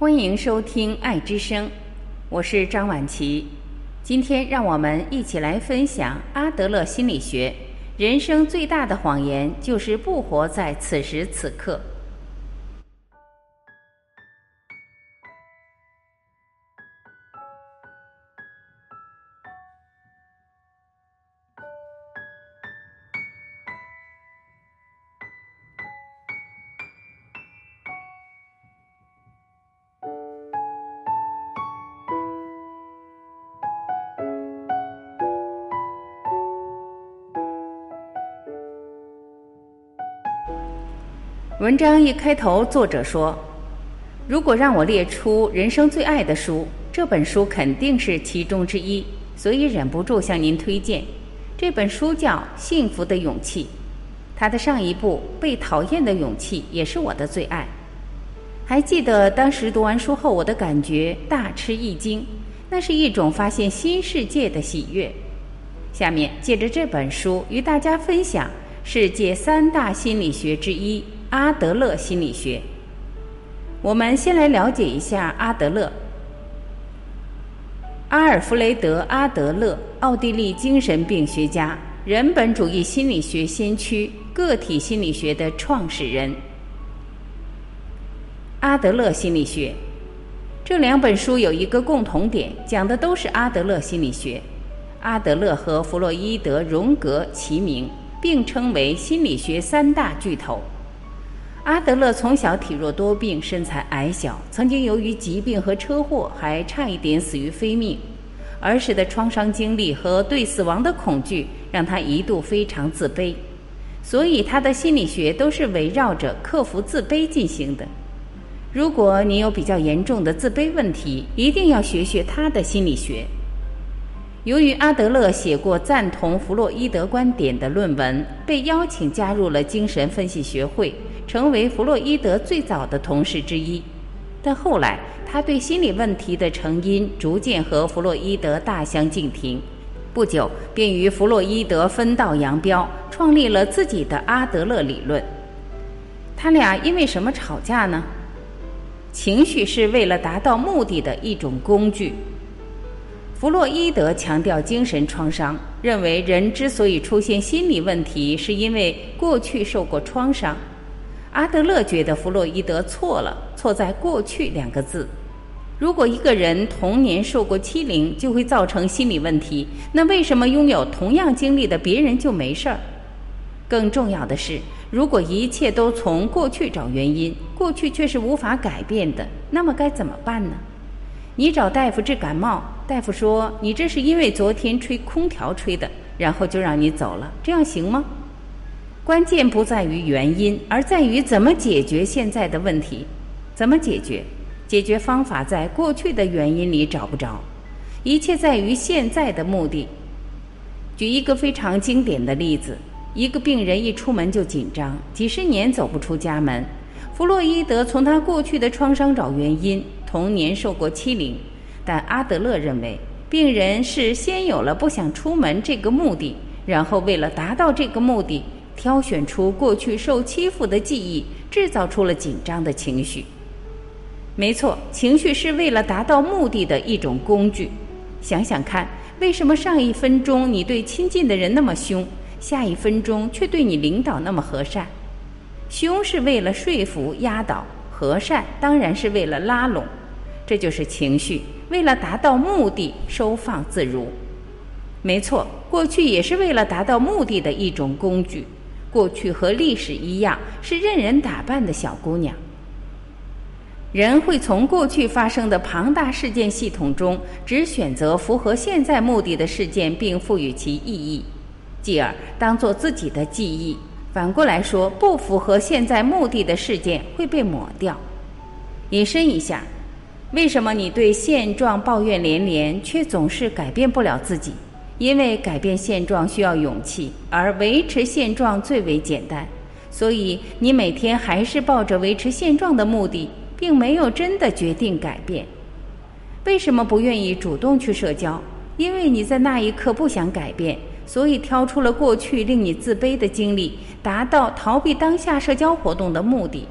欢迎收听《爱之声》，我是张婉琪。今天让我们一起来分享阿德勒心理学。人生最大的谎言就是不活在此时此刻。文章一开头，作者说：“如果让我列出人生最爱的书，这本书肯定是其中之一，所以忍不住向您推荐。这本书叫《幸福的勇气》，它的上一部《被讨厌的勇气》也是我的最爱。还记得当时读完书后，我的感觉大吃一惊，那是一种发现新世界的喜悦。下面借着这本书与大家分享世界三大心理学之一。”阿德勒心理学，我们先来了解一下阿德勒。阿尔弗雷德·阿德勒，奥地利精神病学家，人本主义心理学先驱，个体心理学的创始人。阿德勒心理学这两本书有一个共同点，讲的都是阿德勒心理学。阿德勒和弗洛伊德、荣格齐名，并称为心理学三大巨头。阿德勒从小体弱多病，身材矮小，曾经由于疾病和车祸还差一点死于非命。儿时的创伤经历和对死亡的恐惧让他一度非常自卑，所以他的心理学都是围绕着克服自卑进行的。如果你有比较严重的自卑问题，一定要学学他的心理学。由于阿德勒写过赞同弗洛伊德观点的论文，被邀请加入了精神分析学会。成为弗洛伊德最早的同事之一，但后来他对心理问题的成因逐渐和弗洛伊德大相径庭，不久便与弗洛伊德分道扬镳，创立了自己的阿德勒理论。他俩因为什么吵架呢？情绪是为了达到目的的一种工具。弗洛伊德强调精神创伤，认为人之所以出现心理问题，是因为过去受过创伤。阿德勒觉得弗洛伊德错了，错在“过去”两个字。如果一个人童年受过欺凌，就会造成心理问题，那为什么拥有同样经历的别人就没事儿？更重要的是，如果一切都从过去找原因，过去却是无法改变的，那么该怎么办呢？你找大夫治感冒，大夫说你这是因为昨天吹空调吹的，然后就让你走了，这样行吗？关键不在于原因，而在于怎么解决现在的问题。怎么解决？解决方法在过去的原因里找不着，一切在于现在的目的。举一个非常经典的例子：一个病人一出门就紧张，几十年走不出家门。弗洛伊德从他过去的创伤找原因，童年受过欺凌。但阿德勒认为，病人是先有了不想出门这个目的，然后为了达到这个目的。挑选出过去受欺负的记忆，制造出了紧张的情绪。没错，情绪是为了达到目的的一种工具。想想看，为什么上一分钟你对亲近的人那么凶，下一分钟却对你领导那么和善？凶是为了说服压倒，和善当然是为了拉拢。这就是情绪，为了达到目的收放自如。没错，过去也是为了达到目的的一种工具。过去和历史一样，是任人打扮的小姑娘。人会从过去发生的庞大事件系统中，只选择符合现在目的的事件，并赋予其意义，继而当做自己的记忆。反过来说，不符合现在目的的事件会被抹掉。引申一下，为什么你对现状抱怨连连，却总是改变不了自己？因为改变现状需要勇气，而维持现状最为简单，所以你每天还是抱着维持现状的目的，并没有真的决定改变。为什么不愿意主动去社交？因为你在那一刻不想改变，所以挑出了过去令你自卑的经历，达到逃避当下社交活动的目的。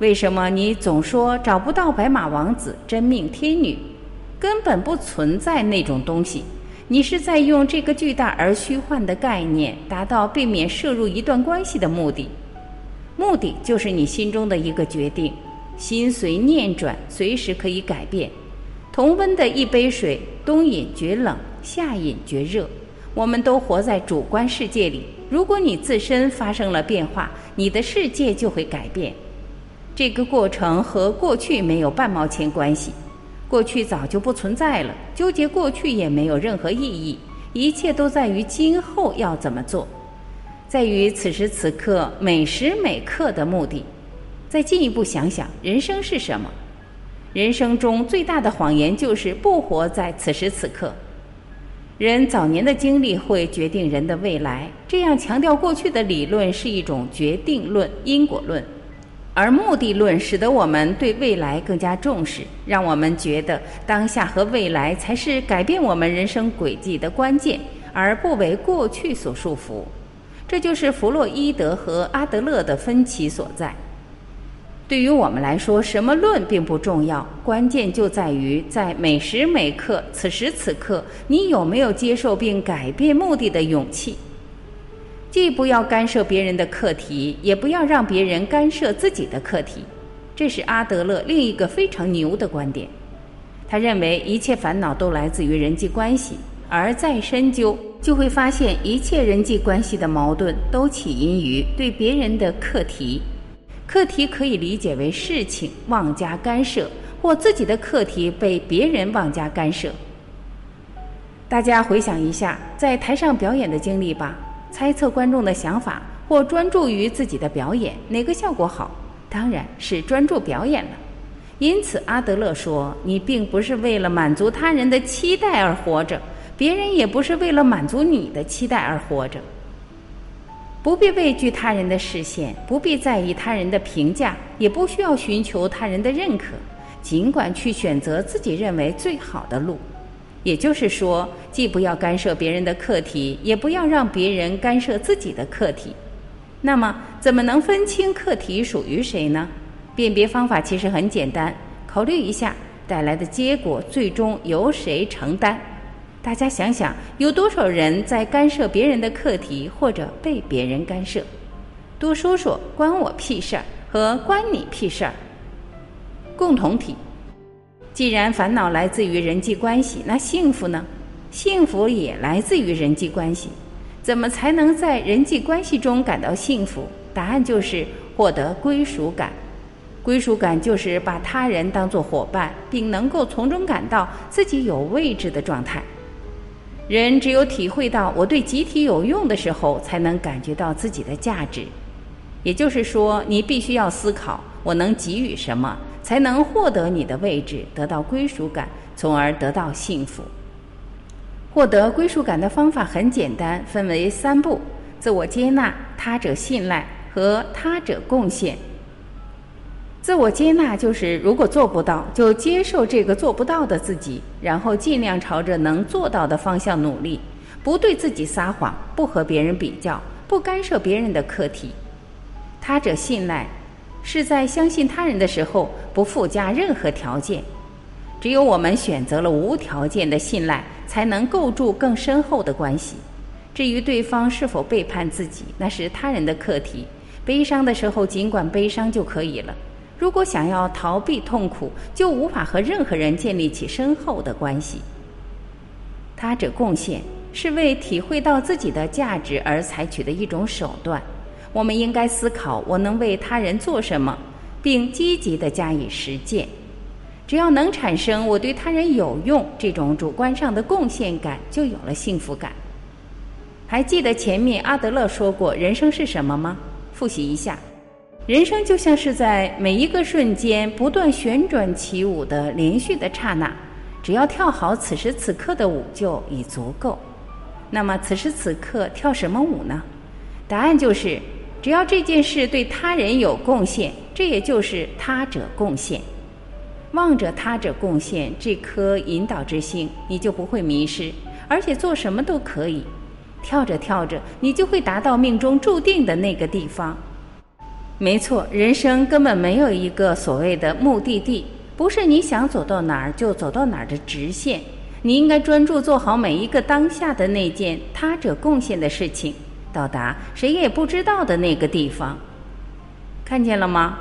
为什么你总说找不到白马王子、真命天女？根本不存在那种东西。你是在用这个巨大而虚幻的概念，达到避免摄入一段关系的目的。目的就是你心中的一个决定，心随念转，随时可以改变。同温的一杯水，冬饮觉冷，夏饮觉热。我们都活在主观世界里。如果你自身发生了变化，你的世界就会改变。这个过程和过去没有半毛钱关系。过去早就不存在了，纠结过去也没有任何意义。一切都在于今后要怎么做，在于此时此刻每时每刻的目的。再进一步想想，人生是什么？人生中最大的谎言就是不活在此时此刻。人早年的经历会决定人的未来，这样强调过去的理论是一种决定论、因果论。而目的论使得我们对未来更加重视，让我们觉得当下和未来才是改变我们人生轨迹的关键，而不为过去所束缚。这就是弗洛伊德和阿德勒的分歧所在。对于我们来说，什么论并不重要，关键就在于在每时每刻、此时此刻，你有没有接受并改变目的的勇气。既不要干涉别人的课题，也不要让别人干涉自己的课题，这是阿德勒另一个非常牛的观点。他认为一切烦恼都来自于人际关系，而再深究，就会发现一切人际关系的矛盾都起因于对别人的课题。课题可以理解为事情妄加干涉，或自己的课题被别人妄加干涉。大家回想一下在台上表演的经历吧。猜测观众的想法，或专注于自己的表演，哪个效果好？当然是专注表演了。因此，阿德勒说：“你并不是为了满足他人的期待而活着，别人也不是为了满足你的期待而活着。不必畏惧他人的视线，不必在意他人的评价，也不需要寻求他人的认可，尽管去选择自己认为最好的路。”也就是说，既不要干涉别人的课题，也不要让别人干涉自己的课题。那么，怎么能分清课题属于谁呢？辨别方法其实很简单，考虑一下带来的结果最终由谁承担。大家想想，有多少人在干涉别人的课题，或者被别人干涉？多说说“关我屁事儿”和“关你屁事儿”。共同体。既然烦恼来自于人际关系，那幸福呢？幸福也来自于人际关系。怎么才能在人际关系中感到幸福？答案就是获得归属感。归属感就是把他人当作伙伴，并能够从中感到自己有位置的状态。人只有体会到我对集体有用的时候，才能感觉到自己的价值。也就是说，你必须要思考：我能给予什么？才能获得你的位置，得到归属感，从而得到幸福。获得归属感的方法很简单，分为三步：自我接纳、他者信赖和他者贡献。自我接纳就是如果做不到，就接受这个做不到的自己，然后尽量朝着能做到的方向努力，不对自己撒谎，不和别人比较，不干涉别人的课题。他者信赖。是在相信他人的时候不附加任何条件，只有我们选择了无条件的信赖，才能构筑更深厚的关系。至于对方是否背叛自己，那是他人的课题。悲伤的时候尽管悲伤就可以了。如果想要逃避痛苦，就无法和任何人建立起深厚的关系。他者贡献是为体会到自己的价值而采取的一种手段。我们应该思考我能为他人做什么，并积极的加以实践。只要能产生我对他人有用这种主观上的贡献感，就有了幸福感。还记得前面阿德勒说过人生是什么吗？复习一下，人生就像是在每一个瞬间不断旋转起舞的连续的刹那，只要跳好此时此刻的舞就已足够。那么此时此刻跳什么舞呢？答案就是。只要这件事对他人有贡献，这也就是他者贡献。望着他者贡献这颗引导之心，你就不会迷失，而且做什么都可以。跳着跳着，你就会达到命中注定的那个地方。没错，人生根本没有一个所谓的目的地，不是你想走到哪儿就走到哪儿的直线。你应该专注做好每一个当下的那件他者贡献的事情，到达谁也不知道的那个地方。看见了吗？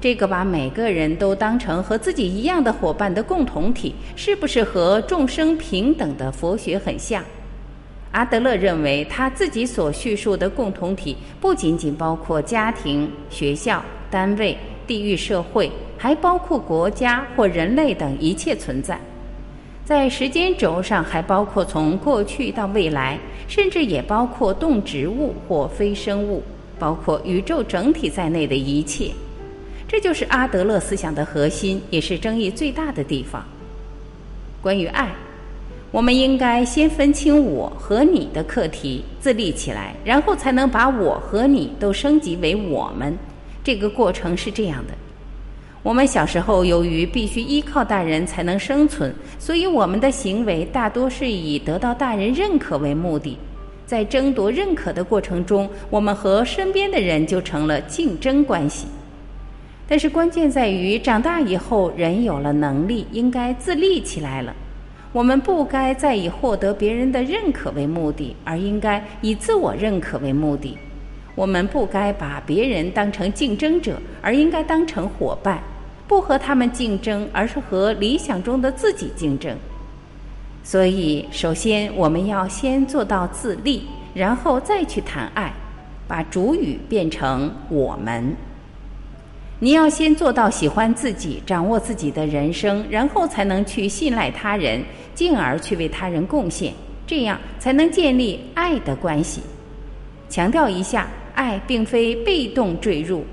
这个把每个人都当成和自己一样的伙伴的共同体，是不是和众生平等的佛学很像？阿德勒认为，他自己所叙述的共同体不仅仅包括家庭、学校、单位、地域社会，还包括国家或人类等一切存在。在时间轴上，还包括从过去到未来，甚至也包括动植物或非生物，包括宇宙整体在内的一切。这就是阿德勒思想的核心，也是争议最大的地方。关于爱，我们应该先分清我和你的课题，自立起来，然后才能把我和你都升级为我们。这个过程是这样的。我们小时候由于必须依靠大人才能生存，所以我们的行为大多是以得到大人认可为目的。在争夺认可的过程中，我们和身边的人就成了竞争关系。但是关键在于，长大以后人有了能力，应该自立起来了。我们不该再以获得别人的认可为目的，而应该以自我认可为目的。我们不该把别人当成竞争者，而应该当成伙伴。不和他们竞争，而是和理想中的自己竞争。所以，首先我们要先做到自立，然后再去谈爱，把主语变成我们。你要先做到喜欢自己，掌握自己的人生，然后才能去信赖他人，进而去为他人贡献，这样才能建立爱的关系。强调一下，爱并非被动坠入。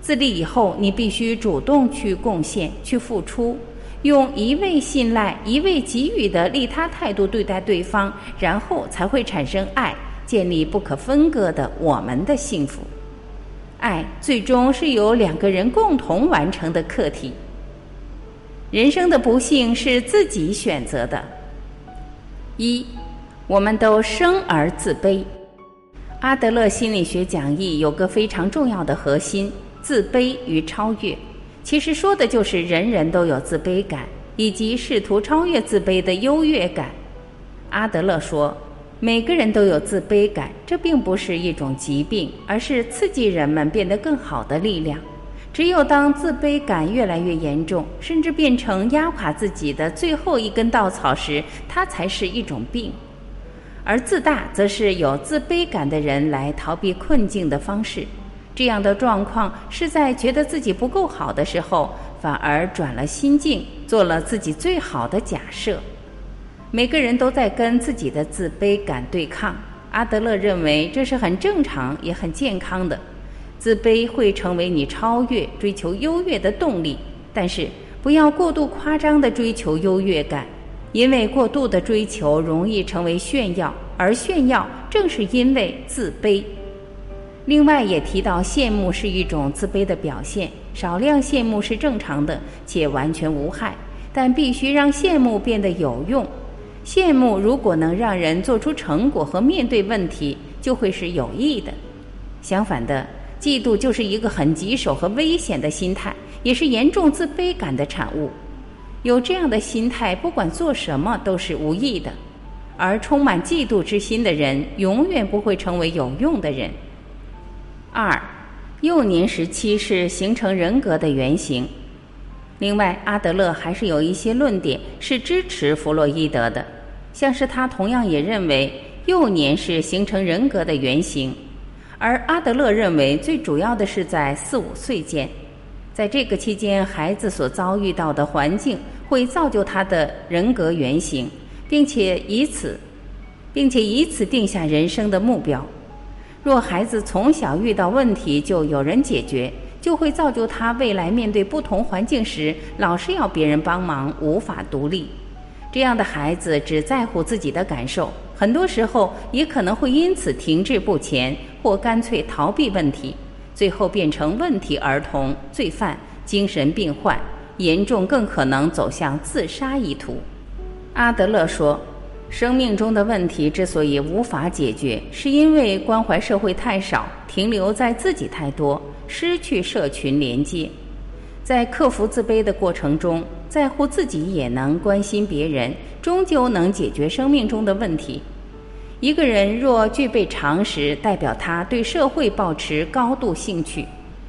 自立以后，你必须主动去贡献、去付出，用一味信赖、一味给予的利他态度对待对方，然后才会产生爱，建立不可分割的我们的幸福。爱最终是由两个人共同完成的课题。人生的不幸是自己选择的。一，我们都生而自卑。阿德勒心理学讲义有个非常重要的核心。自卑与超越，其实说的就是人人都有自卑感，以及试图超越自卑的优越感。阿德勒说，每个人都有自卑感，这并不是一种疾病，而是刺激人们变得更好的力量。只有当自卑感越来越严重，甚至变成压垮自己的最后一根稻草时，它才是一种病。而自大，则是有自卑感的人来逃避困境的方式。这样的状况是在觉得自己不够好的时候，反而转了心境，做了自己最好的假设。每个人都在跟自己的自卑感对抗。阿德勒认为这是很正常也很健康的。自卑会成为你超越、追求优越的动力，但是不要过度夸张地追求优越感，因为过度的追求容易成为炫耀，而炫耀正是因为自卑。另外也提到，羡慕是一种自卑的表现。少量羡慕是正常的，且完全无害，但必须让羡慕变得有用。羡慕如果能让人做出成果和面对问题，就会是有益的。相反的，嫉妒就是一个很棘手和危险的心态，也是严重自卑感的产物。有这样的心态，不管做什么都是无益的。而充满嫉妒之心的人，永远不会成为有用的人。二，幼年时期是形成人格的原型。另外，阿德勒还是有一些论点是支持弗洛伊德的，像是他同样也认为幼年是形成人格的原型，而阿德勒认为最主要的是在四五岁间，在这个期间，孩子所遭遇到的环境会造就他的人格原型，并且以此，并且以此定下人生的目标。若孩子从小遇到问题就有人解决，就会造就他未来面对不同环境时老是要别人帮忙，无法独立。这样的孩子只在乎自己的感受，很多时候也可能会因此停滞不前，或干脆逃避问题，最后变成问题儿童、罪犯、精神病患，严重更可能走向自杀一途。阿德勒说。生命中的问题之所以无法解决，是因为关怀社会太少，停留在自己太多，失去社群连接。在克服自卑的过程中，在乎自己也能关心别人，终究能解决生命中的问题。一个人若具备常识，代表他对社会保持高度兴趣。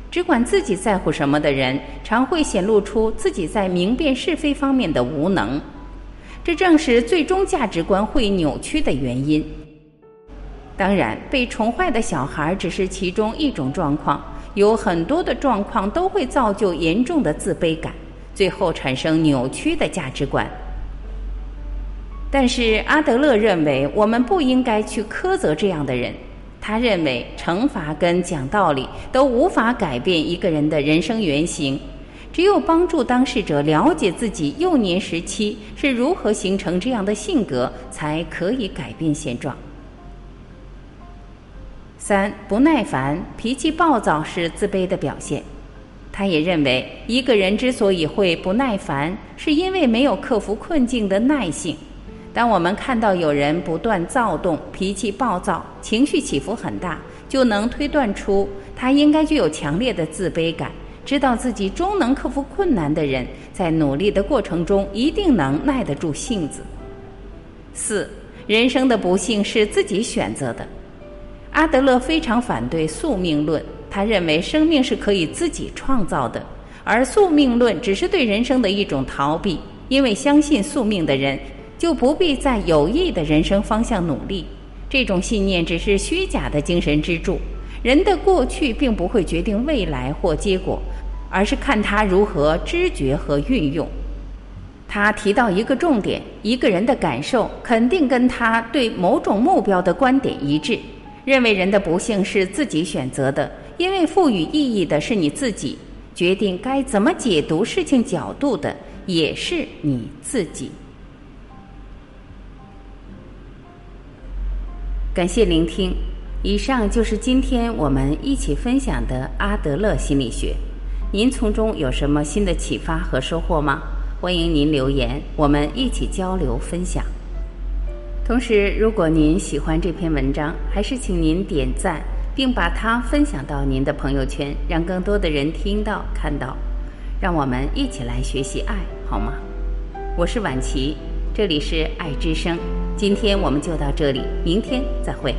只管自己在乎什么的人，常会显露出自己在明辨是非方面的无能。这正是最终价值观会扭曲的原因。当然，被宠坏的小孩只是其中一种状况。有很多的状况都会造就严重的自卑感，最后产生扭曲的价值观。但是阿德勒认为，我们不应该去苛责这样的人。他认为，惩罚跟讲道理都无法改变一个人的人生原型，只有帮助当事者了解自己幼年时期是如何形成这样的性格，才可以改变现状。三不耐烦、脾气暴躁是自卑的表现。他也认为，一个人之所以会不耐烦，是因为没有克服困境的耐性。当我们看到有人不断躁动、脾气暴躁、情绪起伏很大，就能推断出他应该具有强烈的自卑感，知道自己终能克服困难的人，在努力的过程中一定能耐得住性子。四人生的不幸是自己选择的。阿德勒非常反对宿命论，他认为生命是可以自己创造的，而宿命论只是对人生的一种逃避。因为相信宿命的人，就不必在有益的人生方向努力。这种信念只是虚假的精神支柱。人的过去并不会决定未来或结果，而是看他如何知觉和运用。他提到一个重点：一个人的感受肯定跟他对某种目标的观点一致。认为人的不幸是自己选择的，因为赋予意义的是你自己，决定该怎么解读事情角度的也是你自己。感谢聆听，以上就是今天我们一起分享的阿德勒心理学。您从中有什么新的启发和收获吗？欢迎您留言，我们一起交流分享。同时，如果您喜欢这篇文章，还是请您点赞，并把它分享到您的朋友圈，让更多的人听到、看到。让我们一起来学习爱，好吗？我是婉琪，这里是爱之声。今天我们就到这里，明天再会。